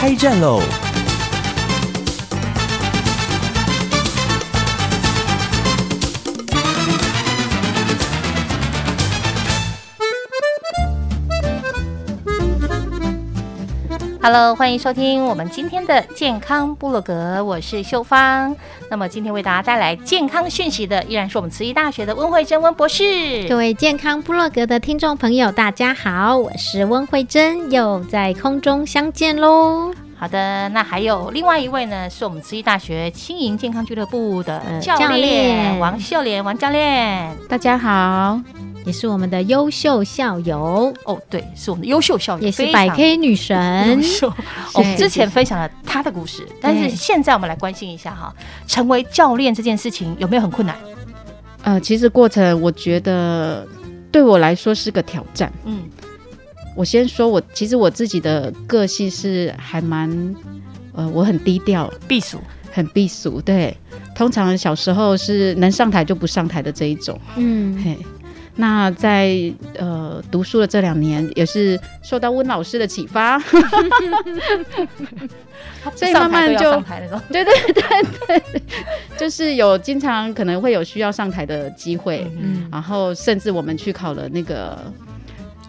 开战喽。！Hello，欢迎收听我们今天的健康部落格，我是秀芳。那么今天为大家带来健康讯息的，依然是我们慈济大学的温慧珍温博士。各位健康部落格的听众朋友，大家好，我是温慧珍，又在空中相见喽。好的，那还有另外一位呢，是我们慈济大学轻盈健康俱乐部的教练王秀莲王教练。大家好，也是我们的优秀校友，哦，对，是我们的优秀校友，也是百 K 女神优。秀。我们是之前分享了她的故事，但是现在我们来关心一下哈，成为教练这件事情有没有很困难？呃，其实过程我觉得对我来说是个挑战。嗯，我先说我，其实我自己的个性是还蛮，呃，我很低调，避暑。很避俗。对，通常小时候是能上台就不上台的这一种。嗯，嘿，那在呃读书的这两年，也是受到温老师的启发，所以慢慢就。对对对对，就是有经常可能会有需要上台的机会。嗯，然后甚至我们去考了那个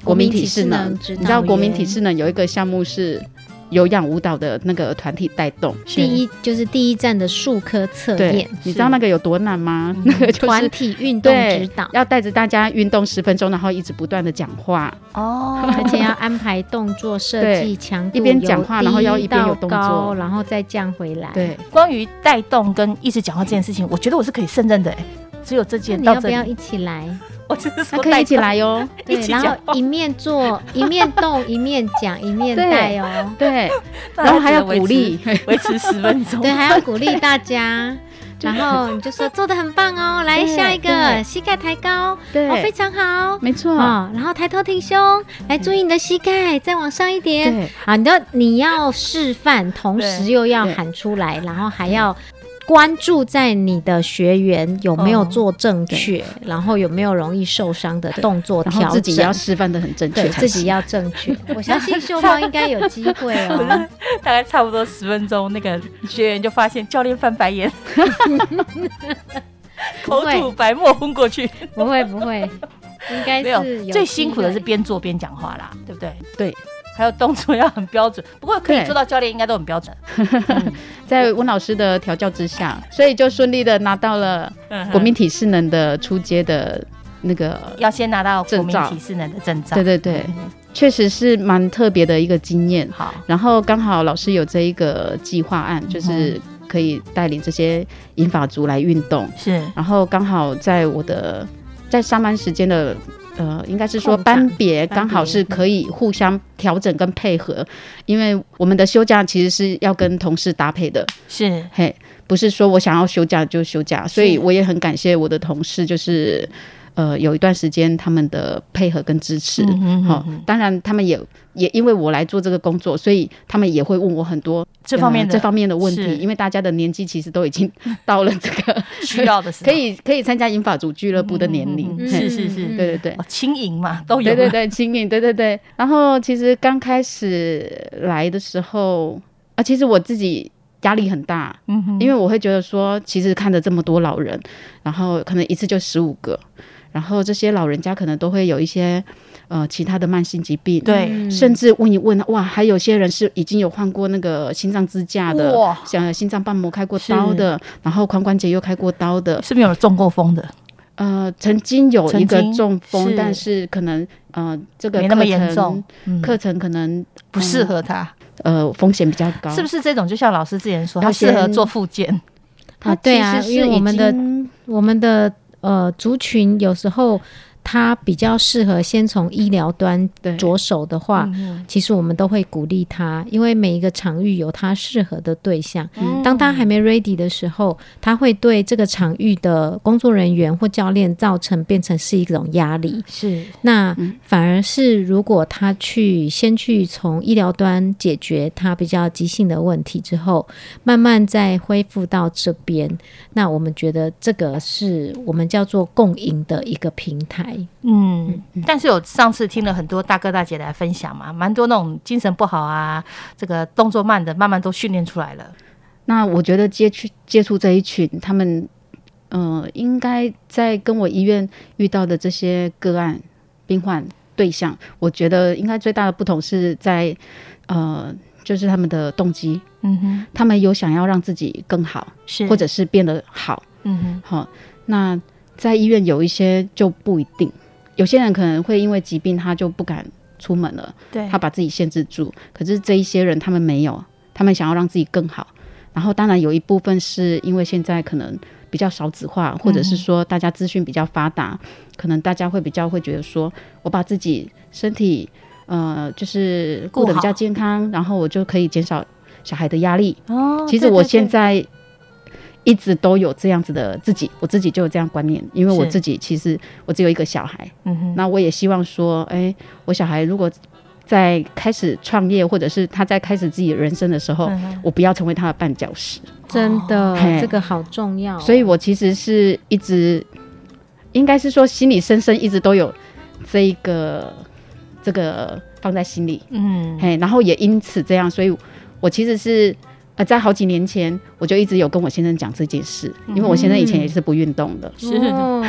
国民体适能，你知道国民员体适能有一个项目是有氧舞蹈的那个团体带动。第一就是第一站的术科测验，，你知道那个有多难吗？那个就团体运动指导，要带着大家运动十分钟，然后一直不断的讲话，哦，而且要安排动作设计强度，一边讲话然后要一边有动作。然后再降回来。，对，关于带动跟一直讲话这件事情，我觉得我是可以胜任的、欸。只有这件到这里，你要不要一起来？我只是那说可以一起来哟。对，然后一面做 一面动，一面讲，一面对带哦。对，然后还要鼓励，维持十分钟。对，还要鼓励大家。然后你就说做的很棒哦，来下一个，膝盖抬高，对哦，非常好。没错，哦，然后抬头挺胸，来注意你的膝盖，再往上一点。对啊，你要你要示范，同时又要喊出来，然后还要关注在你的学员有没有哦做正确，然后有没有容易受伤的动作然调整，自己要示范的很正确对自己要正确。我相信秀芳应该有机会哦。大概差不多十分钟，那个学员就发现教练翻白眼，口吐白沫昏过去。不会不会，应该是，有最辛苦的是边做边讲话啦，对不对？对。还有动作要很标准，不过可以做到教练应该都很标准。在温老师的调教之下，所以就顺利的拿到了国民体适能的初阶的那个，要先拿到国民体适能的证照。对对对，嗯。确实是蛮特别的一个经验。好，然后刚好老师有这一个计划案，就是可以带领这些银发族来运动，是。然后刚好在我的在上班时间的。呃，应该是说班别刚好是可以互相调整跟配合，因为我们的休假其实是要跟同事搭配的，是，嘿，不是说我想要休假就休假，所以我也很感谢我的同事，就是呃有一段时间他们的配合跟支持。嗯好、当然他们也也因为我来做这个工作，所以他们也会问我很多这方面这方面的问题，因为大家的年纪其实都已经到了这个 需要的时候 可以可以参加银发组俱乐部的年龄。是是是嗯对对对。哦，轻盈嘛，都有。对对对，轻盈，对对对。然后其实刚开始来的时候啊，其实我自己压力很大，因为我会觉得说，其实看着这么多老人，然后可能一次就十五个，然后这些老人家可能都会有一些呃其他的慢性疾病，，对，嗯甚至问一问，哇，还有些人是已经有换过那个心脏支架的哇，像心脏瓣膜开过刀的，然后髋关节又开过刀的，是不是有中过风的？呃，曾经有一个中风，是。但是可能呃这个没那么课程严重，嗯，课程可能不适合他，呃风险比较高，是不是这种？就像老师之前说，他适合做复健，啊，对啊，因为我们的我们的呃族群有时候他比较适合先从医疗端着手的话，嗯其实我们都会鼓励他，因为每一个场域有他适合的对象。嗯当他还没 ready 的时候，他会对这个场域的工作人员或教练造成变成是一种压力。是那嗯反而是如果他去先去从医疗端解决他比较急性的问题之后，慢慢再恢复到这边，那我们觉得这个是我们叫做共赢的一个平台。嗯，但是有上次听了很多大哥大姐来分享嘛，蛮多那种精神不好啊，这个动作慢的，慢慢都训练出来了。那我觉得接触接触这一群，他们呃，应该在跟我医院遇到的这些个案病患对象，我觉得应该最大的不同是在呃，就是他们的动机，嗯哼，他们有想要让自己更好，是。或者是变得好。嗯哼，好、那在医院有一些就不一定，有些人可能会因为疾病他就不敢出门了，对，他把自己限制住。可是这一些人他们没有，他们想要让自己更好。然后当然有一部分是因为现在可能比较少子化，或者是说大家资讯比较发达，可能大家会比较会觉得说，我把自己身体呃就是过得比较健康，然后我就可以减少小孩的压力。哦其实我现，对在一直都有这样子的自己，我自己就有这样观念，因为我自己其实我只有一个小孩，嗯哼，那我也希望说，哎、我小孩如果在开始创业，或者是他在开始自己人生的时候，嗯我不要成为他的绊脚石。真的，这个好重要哦、所以我其实是一直，应该是说心里深深一直都有这一个这个放在心里，嗯，嘿，然后也因此这样，所以我其实是。呃，在好几年前，我就一直有跟我先生讲这件事，因为我先生以前也是不运动的，是 哦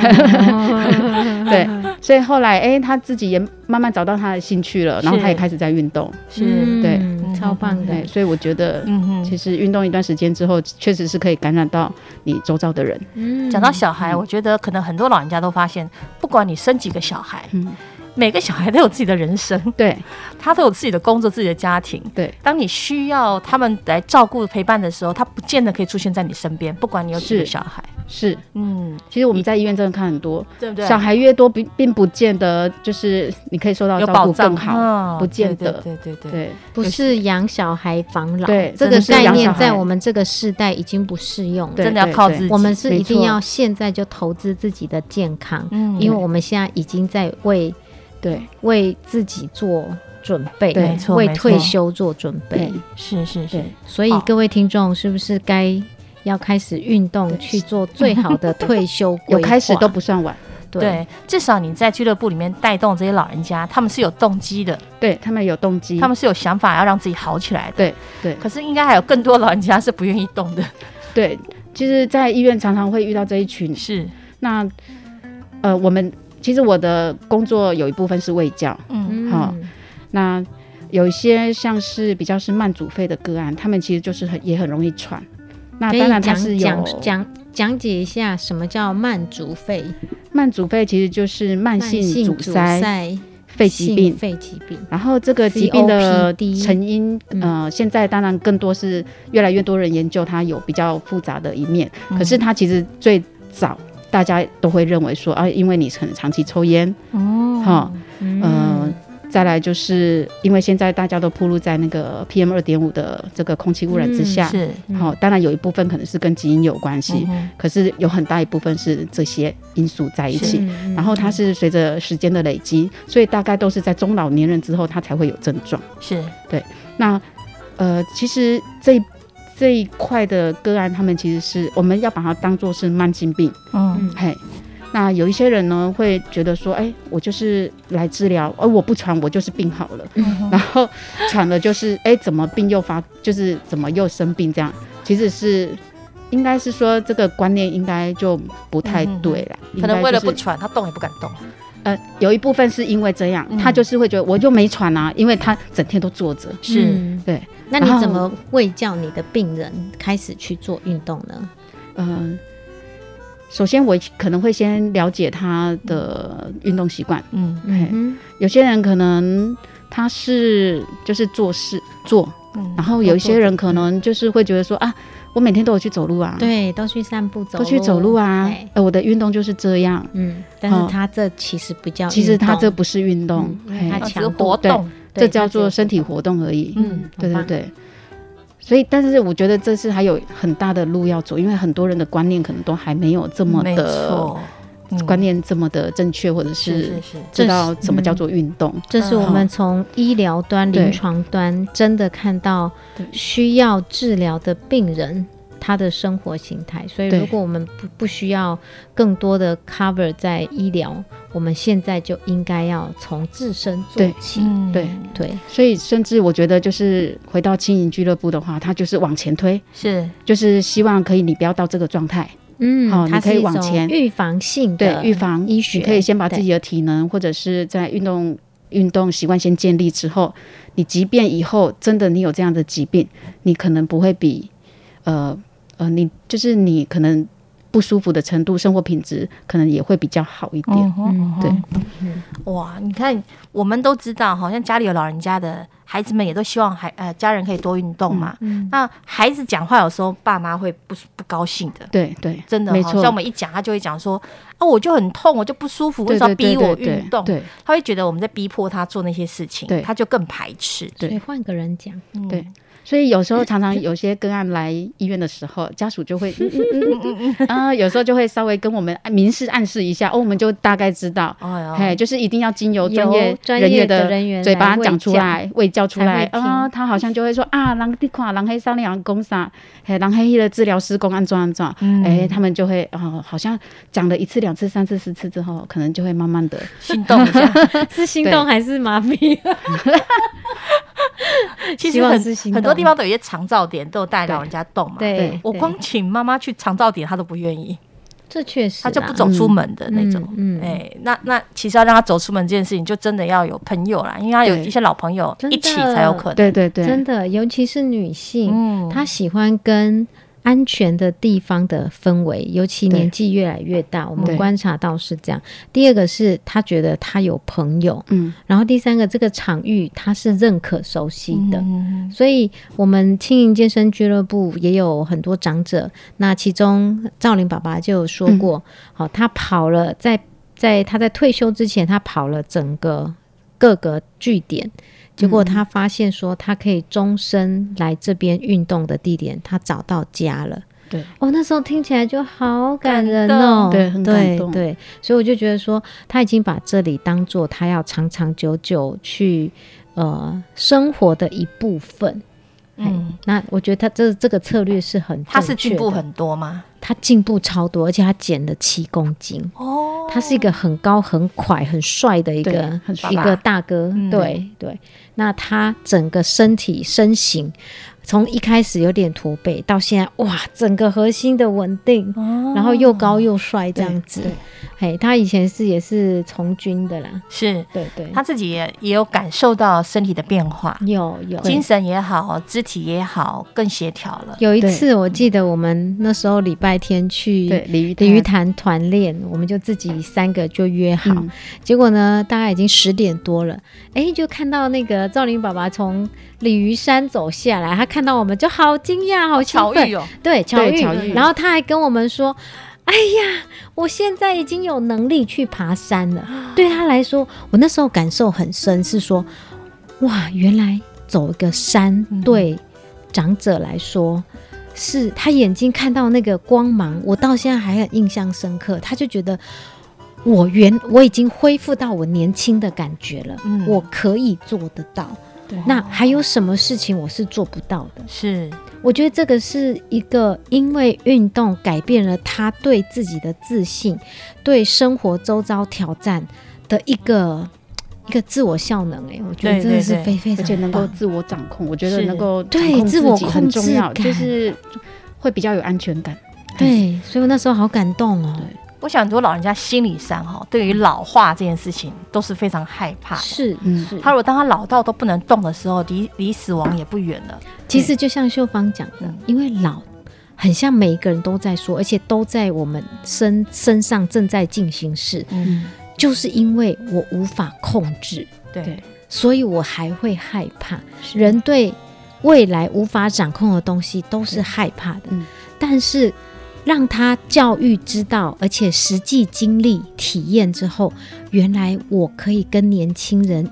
对，所以后来，哎、他自己也慢慢找到他的兴趣了，然后他也开始在运动，是，对嗯超棒的对，。所以我觉得，嗯哼，其实运动一段时间之后，确实是可以感染到你周遭的人。嗯讲到小孩，我觉得可能很多老人家都发现，不管你生几个小孩，嗯，每个小孩都有自己的人生，对他都有自己的工作、自己的家庭。对，当你需要他们来照顾、陪伴的时候，他不见得可以出现在你身边，不管你有几个小孩。是。嗯，其实我们在医院真的看很多，对不对？小孩越多，并并不见得就是你可以受到照有保障顾更好。嗯不见得对对对对。不是养小孩防老，对这个概念在我们这个世代已经不适用了。真的要靠自己。我们是一定要现在就投资自己的健康，嗯因为我们现在已经在为对为自己做准备，对没错为退休做准备。是是是，所以各位听众，是不是该要开始运动，去做最好的退休规划？有开始都不算晚。对对，至少你在俱乐部里面带动这些老人家，他们是有动机的，对他们有动机，他们是有想法要让自己好起来的。对对可是应该还有更多老人家是不愿意动的。对，其实，在医院常常会遇到这一群。是，那呃，我们其实我的工作有一部分是卫教，嗯，嗯好那有一些像是比较是慢阻肺的个案，他们其实就是很也很容易喘。那当然它讲是有讲讲讲解一下什么叫慢阻肺、慢阻肺，其实就是慢慢性性阻塞塞肺疾病。肺疾病。然后这个疾病的成因，嗯呃，现在当然更多是越来越多人研究它有比较复杂的一面，可是它其实最早大家都会认为说啊，因为你可能长期抽烟，哦，哈、嗯。呃，再来就是因为现在大家都暴露在那个 PM 二点五的这个空气污染之下，是，好、当然有一部分可能是跟基因有关系，嗯可是有很大一部分是这些因素在一起。嗯然后它是随着时间的累积，所以大概都是在中老年人之后，他才会有症状。是。对，那呃，其实这一这一块的个案，他们其实是我们要把它当做是慢性病，嗯，嘿。那有一些人呢，会觉得说，哎、我就是来治疗，而我不喘，我就是病好了。然后喘了就是，哎、怎么病又发，就是怎么又生病这样，其实是应该是说这个观念应该就不太对了。可能为了不喘，他动也不敢动。呃，有一部分是因为这样，嗯他就是会觉得我就没喘啊，因为他整天都坐着。是，嗯对，那你怎么会叫你的病人开始去做运动呢？嗯、首先我可能会先了解他的运动习惯。嗯嘿嗯有些人可能他是就是做事做，嗯然后有一些人可能就是会觉得说啊，我每天都有去走路啊，，对，都去散步走，都去走路啊。对。呃，我的运动就是这样。嗯，但是哦。他这其实不叫，其实他这不是运动，嘿嗯因为它啊只是活动，这叫做身体活动。而已。嗯，对对对。所以，但是我觉得这是还有很大的路要走，因为很多人的观念可能都还没有这么没的观念这么的正确，或者是知道什么叫做运动。这是我们从医疗端、临床端真的看到需要治疗的病人他的生活形态。所以，如果我们不不需要更多的 cover 在医疗，我们现在就应该要从自身做对。起。嗯。对。对，所以，甚至我觉得，就是回到轻盈俱乐部的话，它就是往前推，是。就是希望可以你不要到这个状态，嗯，好你可以往前。预防性对的预防医学，你可以先把自己的体能或者是在运动运动习惯先建立之后，你即便以后真的你有这样的疾病，你可能不会比呃呃你就是你可能不舒服的程度，生活品质可能也会比较好一点。嗯对。哇，你看，我们都知道，好像家里有老人家的孩子们也都希望孩呃家人可以多运动嘛。嗯那孩子讲话有时候爸妈会不不高兴的，对对，真的、哦，没错。像我们一讲，他就会讲说啊，我就很痛，我就不舒服，为什么要逼我运动？对。他会觉得我们在逼迫他做那些事情，对。他就更排斥。对。换个人讲，嗯。对。所以有时候常常有些个案来医院的时候，家属就会 嗯嗯嗯嗯啊，有时候就会稍微跟我们明示暗示一下，哦，我们就大概知道。哎就是一定要经由由专业专业的的人员嘴巴讲出来，为教出来啊，听。他好像就会说啊，人你看，人黑三两公啥，嘿，人黑的治疗师工安装安装，嗯。哎，他们就会哦，好像讲了一次、两次、三次、四次之后，可能就会慢慢的，心动一下。是心对。动还是麻痹？其实很很多地方都有一些长照点，都有带老人家动嘛。对对，我光请妈妈去长照点，她都不愿意，这确实他就不走出门的那种。嗯嗯哎、那那其实要让他走出门这件事情，就真的要有朋友啦，因为他有一些老朋友一起才有可能。对对对，真的，尤其是女性，嗯。她喜欢跟安全的地方的氛围，尤其年纪越来越大，我们观察到是这样。第二个是他觉得他有朋友，嗯，然后第三个这个场域他是认可熟悉的。嗯所以，我们轻盈健身俱乐部也有很多长者。那其中，赵林爸爸就有说过，好、他跑了在在他在退休之前，他跑了整个各个据点，结果他发现说，他可以终身来这边运动的地点，他找到家了。对，哦，那时候听起来就好感人哦，动。对很感动。对。对，所以我就觉得说，他已经把这里当做他要长长久久去呃生活的一部分。嗯嗯，，那我觉得他这这个策略是很他是进步很多吗？他进步超多，而且他减了七公斤。哦，他是一个很高、很快、很帅的一个一个大哥，嗯对对。那他整个身体身形，从一开始有点驼背，到现在哇，整个核心的稳定，哦。然后又高又帅这样子。对。嘿，他以前是也是从军的啦，是。对对，他自己也也有感受到身体的变化，有有。精神也好，肢体也好，更协调了。有一次我记得我们那时候礼拜天去对鲤鱼鲤鱼潭潭团练，我们就自己三个就约好，嗯。结果呢，大概已经十点多了，哎，就看到那个赵林爸爸从鲤鱼山走下来，他看到我们就好惊讶，好兴奋，巧遇哦，对，巧遇，巧遇然后他还跟我们说。哎呀，我现在已经有能力去爬山了。对他来说，我那时候感受很深，是说，哇，原来走一个山嗯对长者来说，是他眼睛看到那个光芒，我到现在还很印象深刻。他就觉得我原我已经恢复到我年轻的感觉了，嗯我可以做得到。对那还有什么事情我是做不到的？是我觉得这个是一个因为运动改变了他对自己的自信，对生活周遭挑战的一个一个自我效能。哎，我觉得真的是非非常而且能够自我掌控，我觉得能够对自我很控制重要，感就是会比较有安全感。对，所以我那时候好感动哦。我想很多老人家心理上哈，对于老化这件事情都是非常害怕的。是嗯。是，他如果当他老到都不能动的时候，离离死亡也不远了。其实就像秀芳讲的嗯，因为老。很像每一个人都在说，而且都在我们身身上正在进行式，嗯，就是因为我无法控制，对。对，所以我还会害怕。人对未来无法掌控的东西都是害怕的，嗯。但是让他教育知道，而且实际经历体验之后，原来我可以跟年轻人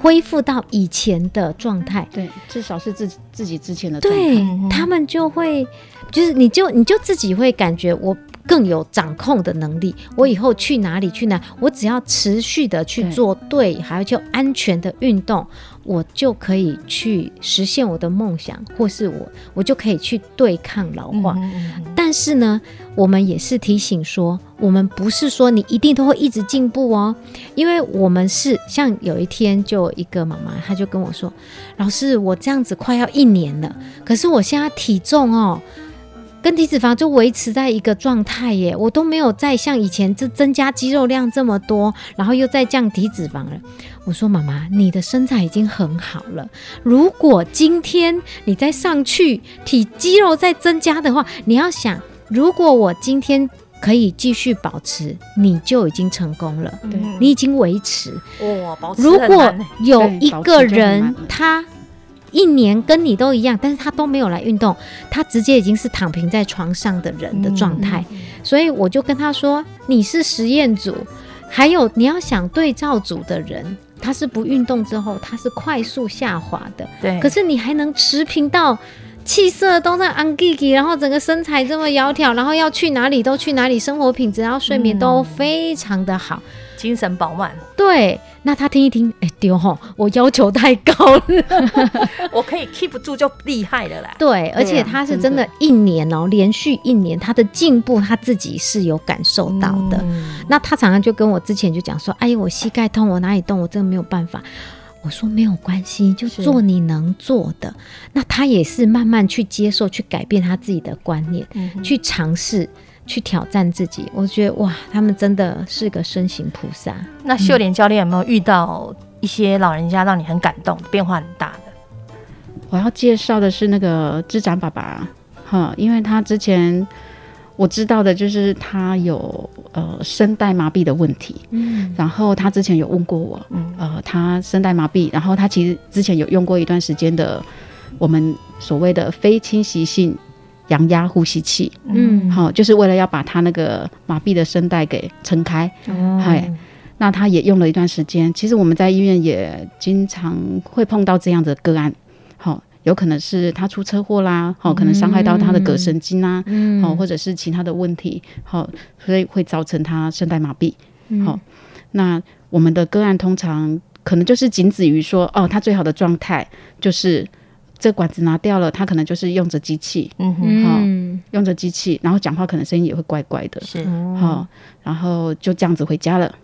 恢复到以前的状态。对，至少是自己自己之前的状态对他们就会，就是你就你就自己会感觉我更有掌控的能力。我以后去哪里去哪，我只要持续的去做对，还有就安全的运动，我就可以去实现我的梦想，或是我我就可以去对抗老化。嗯嗯嗯但是呢，我们也是提醒说，我们不是说你一定都会一直进步哦，因为我们是像有一天就一个妈妈，她就跟我说：“老师，我这样子快要一年了，可是我现在体重哦。”跟体脂肪就维持在一个状态耶，我都没有再像以前这增加肌肉量这么多，然后又再降体脂肪了。我说妈妈，你的身材已经很好了，如果今天你再上去，体肌肉再增加的话，你要想，如果我今天可以继续保持，你就已经成功了，对嗯你已经维持。哇，保持如果有一个人他一年跟你都一样，但是他都没有来运动，他直接已经是躺平在床上的人的状态。所以我就跟他说：“你是实验组，还有你要想对照组的人，他是不运动之后，他是快速下滑的。对，可是你还能持平到气色都在安 g i 然后整个身材这么窈窕，然后要去哪里都去哪里，生活品质然后睡眠都嗯非常的好。精神饱满，对，那他听一听，哎丢吼，我要求太高了。我可以 keep 住就厉害了啦。对，而且他是真的，一年哦，连续一年，他的进步他自己是有感受到的。嗯那他常常就跟我之前就讲说：“哎呀，我膝盖痛，我哪里痛，我真的没有办法。”我说没有关系，就是做你能做的。那他也是慢慢去接受、去改变他自己的观念，嗯去尝试、去挑战自己。我觉得哇，他们真的是个身形菩萨。那秀莲教练有没有遇到一些老人家让你很感动、变化很大的？我要介绍的是那个智长爸爸，哈，因为他之前我知道的就是他有呃声带麻痹的问题，嗯然后他之前有问过我，嗯呃，他声带麻痹，然后他其实之前有用过一段时间的我们所谓的非侵袭性阳压呼吸器，嗯。好、就是为了要把他那个麻痹的声带给撑开。哦。嗨那他也用了一段时间，其实我们在医院也经常会碰到这样的个案，好、有可能是他出车祸啦，好、可能伤害到他的膈神经啊，嗯。好、或者是其他的问题，好、所以会造成他声带麻痹。嗯。好那我们的个案通常可能就是仅止于说，哦，他最好的状态就是这管子拿掉了，他可能就是用着机器，嗯哼，嗯。用着机器，然后讲话可能声音也会怪怪的，是。好、然后就这样子回家了。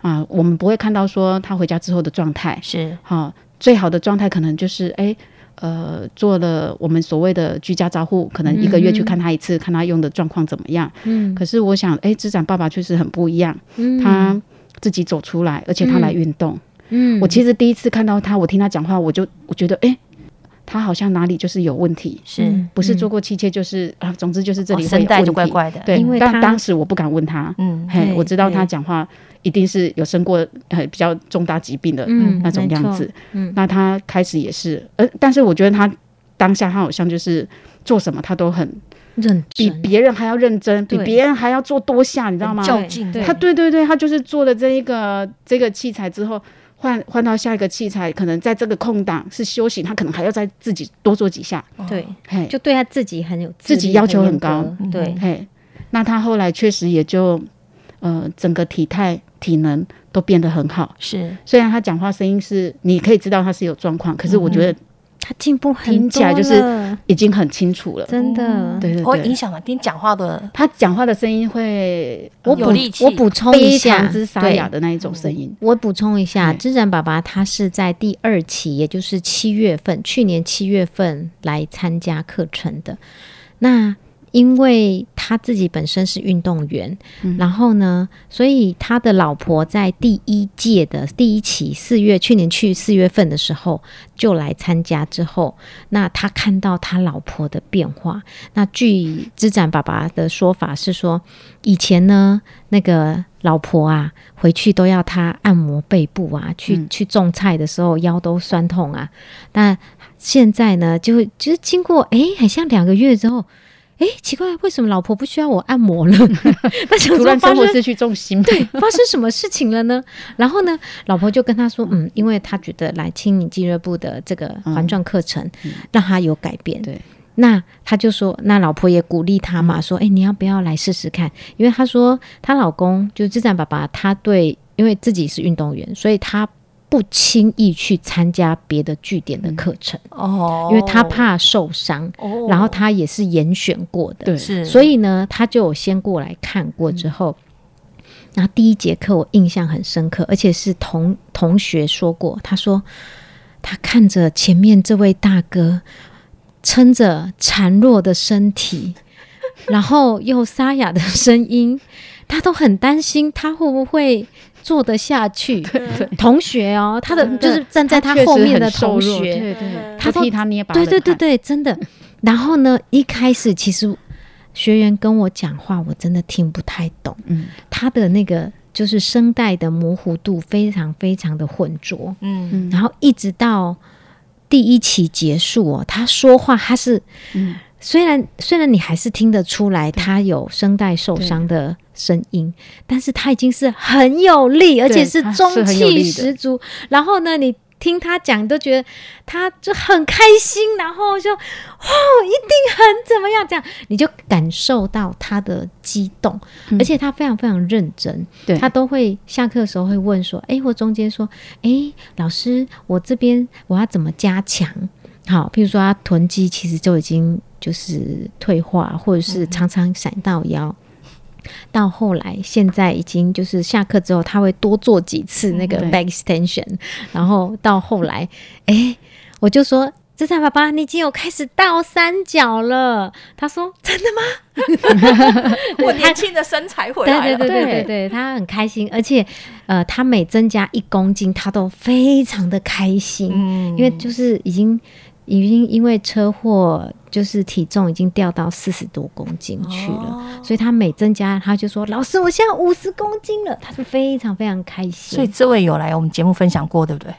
啊，我们不会看到说他回家之后的状态，是，好、最好的状态可能就是哎。呃，做了我们所谓的居家照护，可能一个月去看他一次，看他用的状况怎么样。嗯。可是我想，哎，智展爸爸确实很不一样，嗯。他自己走出来，而且他来运动。嗯。我其实第一次看到他，我听他讲话，我就我觉得，哎，他好像哪里就是有问题，是，不是做过气切，就是啊，总之就是这哦里会有问题。声带就怪怪的，对，因为他但当时我不敢问他，嗯，嘿，我知道他讲话一定是有生过呃比较重大疾病的嗯那种样子。嗯。那他开始也是，呃，但是我觉得他当下他好像就是做什么他都很认比，别人还要认真，比别人还要做多下，你知道吗？较劲，对。他对对对，他就是做了这一个这个器材之后，换换到下一个器材，可能在这个空档是休息，他可能还要再自己多做几下。对，嘿，就对他自己很有自己要求很高。嗯。对，嘿，那他后来确实也就呃整个体态体能都变得很好。是，虽然他讲话声音是你可以知道他是有状况，可是我觉得他进步很听起来多就是了已经很清楚了。真的。对对对会影，响吗？听讲话的他讲话的声音会我补有力气我补充一非下，常之沙对哑的那一种声音。我补充一下，对知展爸爸他是在第二期，也就是七月份，去年七月份来参加课程的。那因为他自己本身是运动员，嗯然后呢，所以他的老婆在第一届的第一期四月，去年去四月份的时候就来参加之后，那他看到他老婆的变化。那据知展爸爸的说法是说，以前呢，那个老婆啊，回去都要他按摩背部啊，去、嗯去种菜的时候腰都酸痛啊。但现在呢，就会就是经过哎，好像两个月之后。哎，奇怪，为什么老婆不需要我按摩了？突然生活失去重心，对，发生什么事情了呢？然后呢，老婆就跟他说，嗯，因为他觉得来轻盈俱乐部的这个环状课程让他有改变。对，那他就说，那老婆也鼓励他嘛，说，哎，你要不要来试试看？因为他说，她老公就是智展爸爸，他对，因为自己是运动员，所以他。不轻易去参加别的据点的课程哦，因为他怕受伤。哦，然后他也是严选过的。所以呢，他就有先过来看过之后，然后第一节课我印象很深刻，而且是同同学说过，他说他看着前面这位大哥撑着孱弱的身体，然后又沙哑的声音，他都很担心他会不会。做得下去，同学哦，他的就是站在他后面的同学，对对，他替他捏把，对对对对，真的。然后呢，一开始其实学员跟我讲话，我真的听不太懂，嗯，他的那个就是声带的模糊度非常非常的浑浊，嗯，然后一直到第一期结束哦，他说话他是，嗯。虽然虽然你还是听得出来他有声带受伤的声音，但是他已经是很有力，而且是中气十足。然后呢，你听他讲都觉得他就很开心，然后就哦，一定很怎么样？这样你就感受到他的激动，而且他非常非常认真。对他都会下课的时候会问说：“哎，或中间说，哎，老师，我这边我要怎么加强？好，譬如说他臀肌其实就已经。”就是退化，或者是常常闪到腰，到后来现在已经就是下课之后，他会多做几次那个 back extension，然后到后来，哎，我就说，这才爸爸，你已经有开始倒三角了。他说：“真的吗？” 我年轻的身材回来了，对对对对对，他很开心，而且呃，他每增加一公斤，他都非常的开心，因为就是已经。已经因为车祸，就是体重已经掉到四十多公斤去了，所以他每增加，他就说：“老师，我现在五十公斤了。”他是非常非常开心。所以这位有来我们节目分享过，对不对？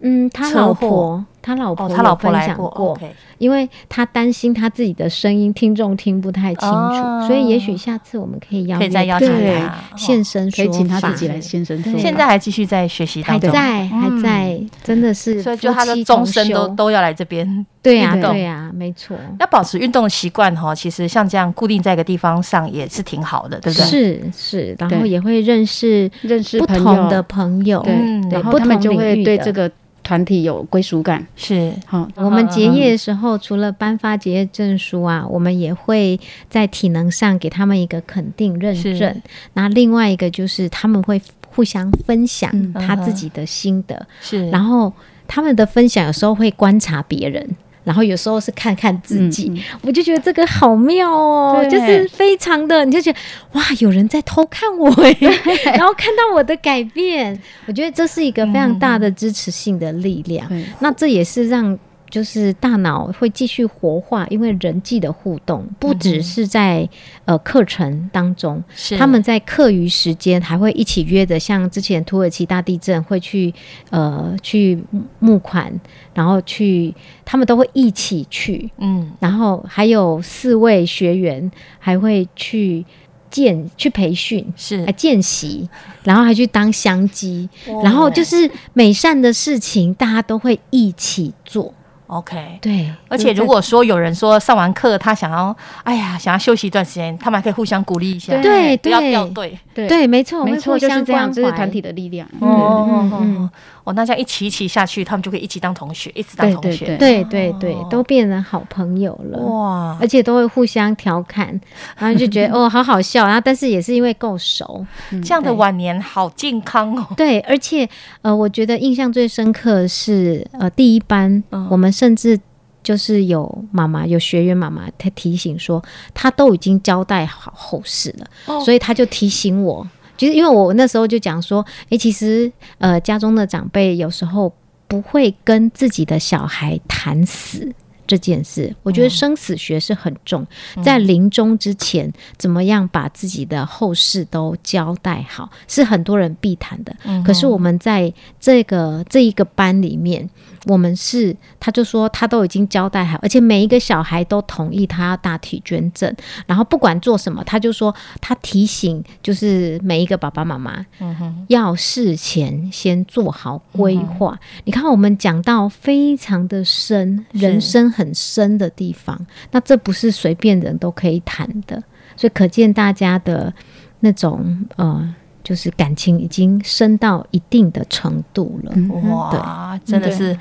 嗯，他老婆，他老婆，他老婆来过，因为他担心他自己的声音听众听不太清楚，所以也许下次我们可以邀，可以再邀请他。现身，可以请他自己来现身。现在还继续在学习当中，还在，还在，真的是，所以就他的终身都都要来这边。对呀，对呀，没错。要保持运动的习惯哈，其实像这样固定在一个地方上也是挺好的，对不对？是是，然后也会认识认识不同的朋友，对，然后他们就会对这个。团体有归属感是好。我们结业的时候，除了颁发结业证书啊，我们也会在体能上给他们一个肯定认证。那另外一个就是他们会互相分享他自己的心得，是。然后他们的分享有时候会观察别人。然后有时候是看看自己，我就觉得这个好妙哦，就是非常的，你就觉得哇，有人在偷看我哎，然后看到我的改变，我觉得这是一个非常大的支持性的力量。那这也是让。就是大脑会继续活化，因为人际的互动不只是在呃课程当中，他们在课余时间还会一起约着，像之前土耳其大地震会去呃去募款，然后去他们都会一起去，嗯，然后还有四位学员还会去见去培训，是。还见习，然后还去当香机，然后就是美善的事情，大家都会一起做。OK，对，而且如果说有人说上完课他想要，哎呀，想要休息一段时间，他们还可以互相鼓励一下，对，不要掉队，对，没错，没错，就是这样，这是团。体的力量。哦哦哦，哦，那这样一起一起下去，他们就可以一起当同学，一直当同学，对对。对，都变成好朋友了，哇！而且都会互相调侃，然后就觉得哦，好好笑，然后但是也是因为够熟，这样的晚年好健康哦。对，而且呃，我觉得印象最深刻是呃，第一班我们。甚至就是有妈妈有学员妈妈，她提醒说，她都已经交代好后事了，所以她就提醒我，就是因为我那时候就讲说，诶，其实呃，家中的长辈有时候不会跟自己的小孩谈死。这件事，我觉得生死学是很重，在临终之前，怎么样把自己的后事都交代好，是很多人必谈的。可是我们在这个这一个班里面，我们是，他就说他都已经交代好，而且每一个小孩都同意他要大体捐赠，然后不管做什么，他就说他提醒就是每一个爸爸妈妈，嗯哼，要事前先做好规划。你看，我们讲到非常的深，人生很深的地方，那这不是随便人都可以谈的，所以可见大家的那种呃，就是感情已经深到一定的程度了。嗯。哇，真的是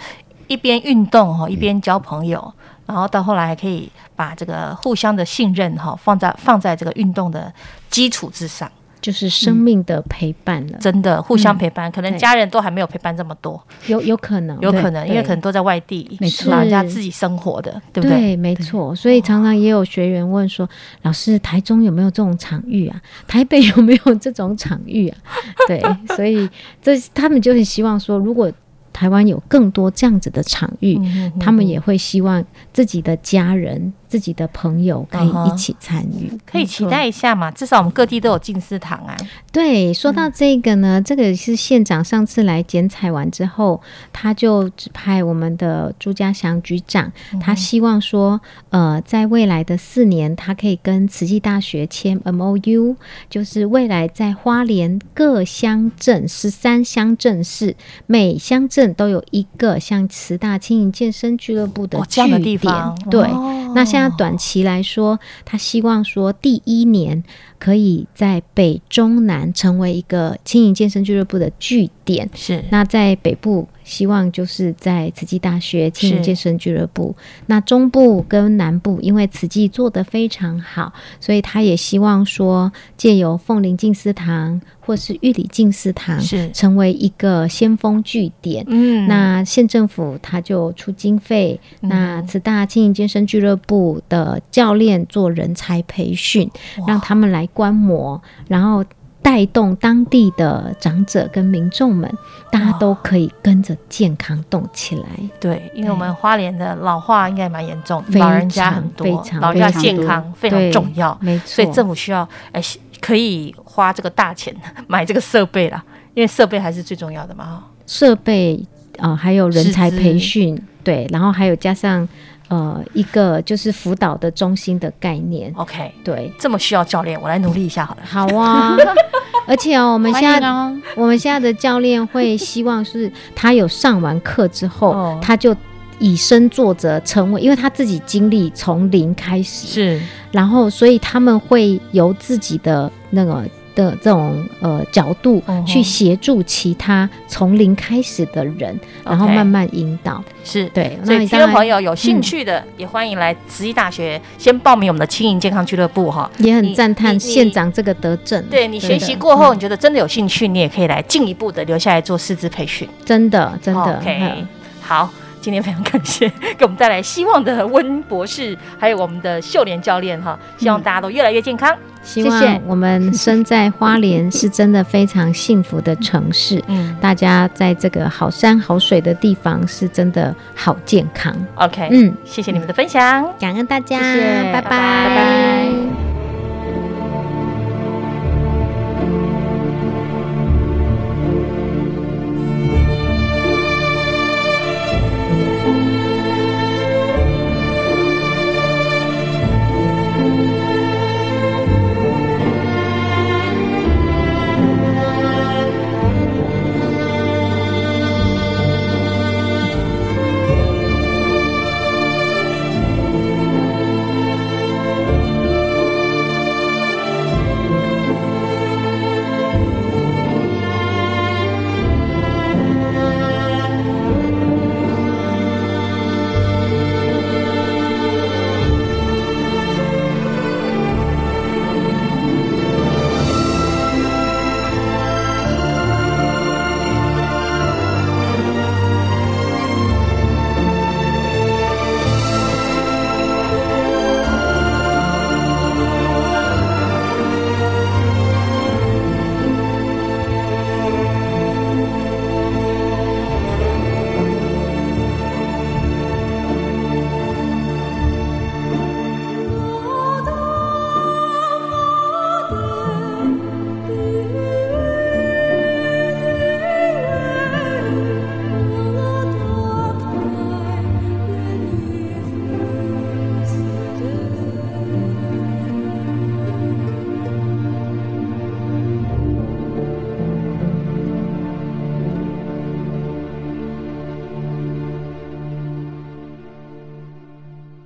一边运动哈，一边交朋友，然后到后来还可以把这个互相的信任哈放在放在这个运动的基础之上，就是生命的陪伴了，真的互相陪伴。可能家人都还没有陪伴这么多，有有可能，有可能因为可能都在外地，没错老人家自己生活的，对不对？没错。所以常常也有学员问说：“老师，台中有没有这种场域啊？台北有没有这种场域啊？” 对，所以这他们就是希望说，如果台湾有更多这样子的场域，嗯哼哼他们也会希望自己的家人、自己的朋友可以一起参与。可以期待一下嘛，至少我们各地都有进思堂啊。对，说到这个呢，这个是县长上次来剪彩完之后，他就指派我们的朱家祥局长，他希望说，呃，在未来的四年，他可以跟慈济大学签 M O U，就是未来在花莲各乡镇十三乡镇市，每乡镇都有一个像慈大轻盈健身俱乐部的哦，这样的地方，对。哦那现在短期来说，他希望说第一年可以在北中南成为一个轻盈健身俱乐部的据点。是那在北部，希望就是在慈济大学轻盈健身俱乐部。那中部跟南部，因为慈济做得非常好，所以他也希望说，借由凤林静思堂或是玉里静思堂，是成为一个先锋据点。嗯那县政府他就出经费，那慈大轻盈健身俱乐部的教练做人才培训，让他们来观摩，然后带动当地的长者跟民众们，大家都可以跟着健康动起来。对，因为我们花莲的老化应该蛮严重，非老人家很多非，常老人家非常健康非常重要，没错，所以政府需要哎可以花这个大钱买这个设备啦，因为设备还是最重要的嘛。设备呃还有人才培训，对，然后还有加上呃一个就是辅导的中心的概念，OK，对。这么需要教练，我来努力一下好了。好啊，而且哦，我们现在哦，我们现在的教练会希望是他有上完课之后，哦。他就以身作则，成为，因为他自己经历从零开始，是。然后所以他们会由自己的那个的这种呃角度嗯去协助其他从零开始的人，然后慢慢引导。是。对，所以听那你当然众朋友有兴趣的，也欢迎来慈济大学先报名我们的轻盈健康俱乐部哈。也很你赞叹你县长这个德政，对你学习过后，你觉得真的有兴趣，你也可以来进一步的留下来做师资培训。真的真的 OK，嗯好，今天非常感谢给我们带来希望的温博士，还有我们的秀莲教练哈，希望大家都越来越健康。希谢谢望我们生在花莲是真的非常幸福的城市。嗯大家在这个好山好水的地方是真的好健康。，OK，嗯，谢谢你们的分享。感恩大家，谢谢拜拜拜拜